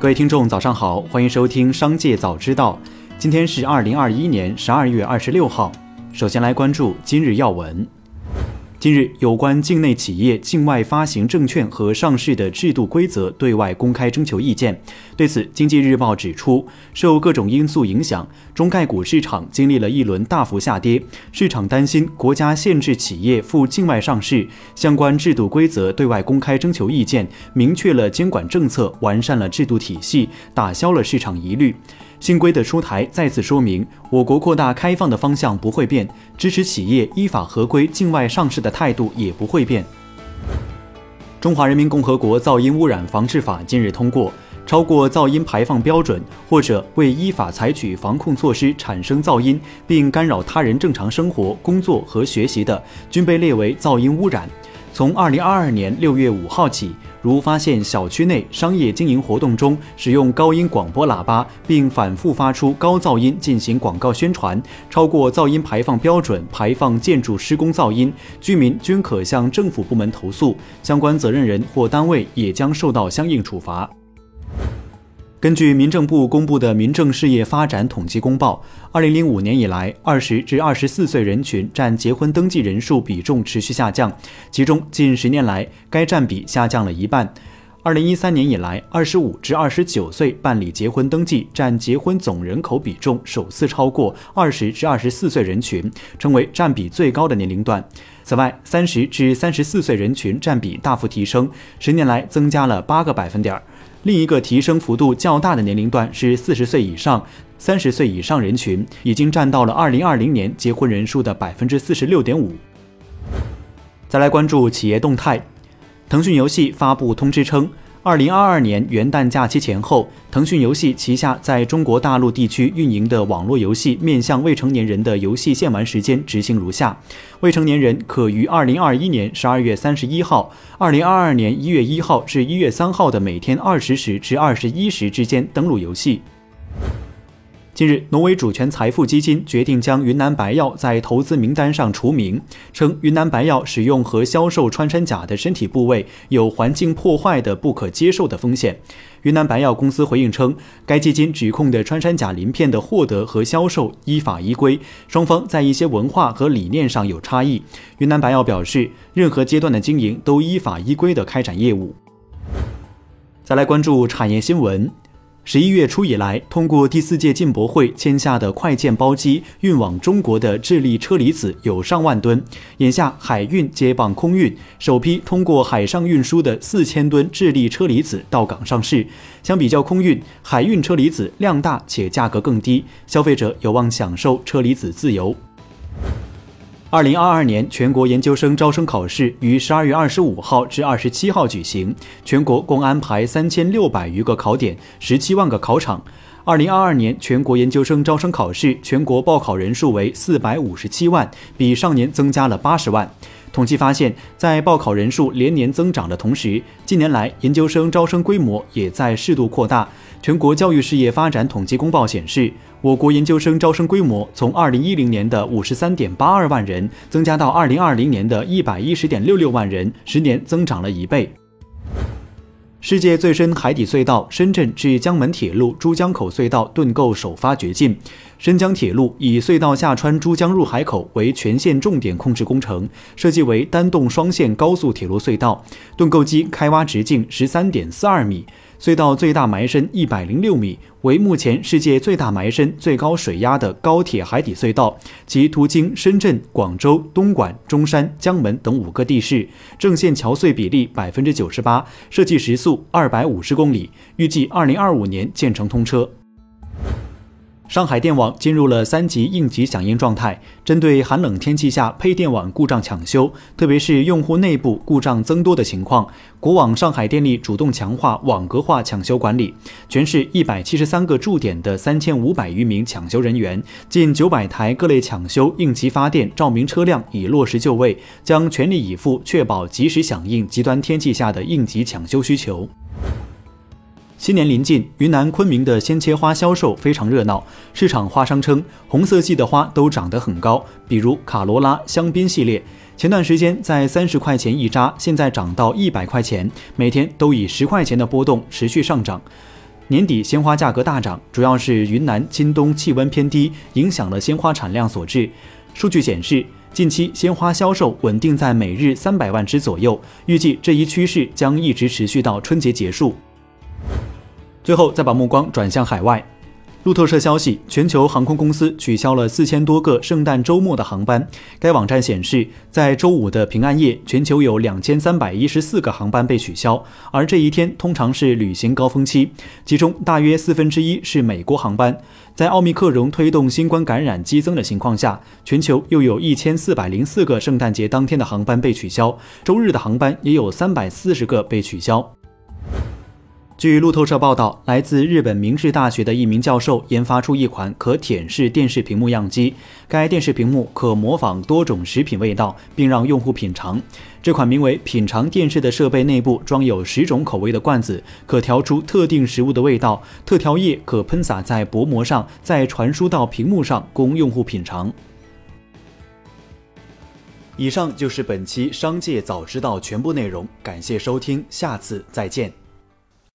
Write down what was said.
各位听众，早上好，欢迎收听《商界早知道》。今天是二零二一年十二月二十六号。首先来关注今日要闻。近日，有关境内企业境外发行证券和上市的制度规则对外公开征求意见。对此，经济日报指出，受各种因素影响，中概股市场经历了一轮大幅下跌。市场担心国家限制企业赴境外上市，相关制度规则对外公开征求意见，明确了监管政策，完善了制度体系，打消了市场疑虑。新规的出台再次说明，我国扩大开放的方向不会变，支持企业依法合规境外上市的态度也不会变。中华人民共和国噪音污染防治法近日通过，超过噪音排放标准或者未依法采取防控措施产生噪音并干扰他人正常生活、工作和学习的，均被列为噪音污染。从二零二二年六月五号起。如发现小区内商业经营活动中使用高音广播喇叭，并反复发出高噪音进行广告宣传，超过噪音排放标准排放建筑施工噪音，居民均可向政府部门投诉，相关责任人或单位也将受到相应处罚。根据民政部公布的《民政事业发展统计公报》，二零零五年以来，二十至二十四岁人群占结婚登记人数比重持续下降，其中近十年来该占比下降了一半。二零一三年以来，二十五至二十九岁办理结婚登记占结婚总人口比重首次超过二十至二十四岁人群，成为占比最高的年龄段。此外，三十至三十四岁人群占比大幅提升，十年来增加了八个百分点。另一个提升幅度较大的年龄段是四十岁以上、三十岁以上人群，已经占到了二零二零年结婚人数的百分之四十六点五。再来关注企业动态，腾讯游戏发布通知称。二零二二年元旦假期前后，腾讯游戏旗下在中国大陆地区运营的网络游戏面向未成年人的游戏限玩时间执行如下：未成年人可于二零二一年十二月三十一号、二零二二年一月一号至一月三号的每天二十时至二十一时之间登录游戏。近日，挪威主权财富基金决定将云南白药在投资名单上除名，称云南白药使用和销售穿山甲的身体部位有环境破坏的不可接受的风险。云南白药公司回应称，该基金指控的穿山甲鳞片的获得和销售依法依规，双方在一些文化和理念上有差异。云南白药表示，任何阶段的经营都依法依规的开展业务。再来关注产业新闻。十一月初以来，通过第四届进博会签下的快件包机运往中国的智利车厘子有上万吨。眼下海运接棒空运，首批通过海上运输的四千吨智利车厘子到港上市。相比较空运，海运车厘子量大且价格更低，消费者有望享受车厘子自由。二零二二年全国研究生招生考试于十二月二十五号至二十七号举行，全国共安排三千六百余个考点，十七万个考场。二零二二年全国研究生招生考试全国报考人数为四百五十七万，比上年增加了八十万。统计发现，在报考人数连年增长的同时，近年来研究生招生规模也在适度扩大。全国教育事业发展统计公报显示，我国研究生招生规模从二零一零年的五十三点八二万人增加到二零二零年的一百一十点六六万人，十年增长了一倍。世界最深海底隧道深圳至江门铁路珠江口隧道盾构首发掘进，深江铁路以隧道下穿珠江入海口为全线重点控制工程，设计为单洞双线高速铁路隧道，盾构机开挖直径十三点四二米。隧道最大埋深一百零六米，为目前世界最大埋深、最高水压的高铁海底隧道。其途经深圳、广州、东莞、中山、江门等五个地市，正线桥隧比例百分之九十八，设计时速二百五十公里，预计二零二五年建成通车。上海电网进入了三级应急响应状态，针对寒冷天气下配电网故障抢修，特别是用户内部故障增多的情况，国网上海电力主动强化网格化抢修管理。全市一百七十三个驻点的三千五百余名抢修人员，近九百台各类抢修应急发电照明车辆已落实就位，将全力以赴确保及时响应极端天气下的应急抢修需求。新年临近，云南昆明的鲜切花销售非常热闹。市场花商称，红色系的花都长得很高，比如卡罗拉、香槟系列，前段时间在三十块钱一扎，现在涨到一百块钱，每天都以十块钱的波动持续上涨。年底鲜花价格大涨，主要是云南、今冬气温偏低，影响了鲜花产量所致。数据显示，近期鲜花销售稳定在每日三百万只左右，预计这一趋势将一直持续到春节结束。最后，再把目光转向海外。路透社消息，全球航空公司取消了四千多个圣诞周末的航班。该网站显示，在周五的平安夜，全球有两千三百一十四个航班被取消，而这一天通常是旅行高峰期，其中大约四分之一是美国航班。在奥密克戎推动新冠感染激增的情况下，全球又有一千四百零四个圣诞节当天的航班被取消，周日的航班也有三百四十个被取消。据路透社报道，来自日本明治大学的一名教授研发出一款可舔舐电视屏幕样机。该电视屏幕可模仿多种食品味道，并让用户品尝。这款名为“品尝电视”的设备内部装有十种口味的罐子，可调出特定食物的味道。特调液可喷洒在薄膜上，再传输到屏幕上，供用户品尝。以上就是本期《商界早知道》全部内容，感谢收听，下次再见。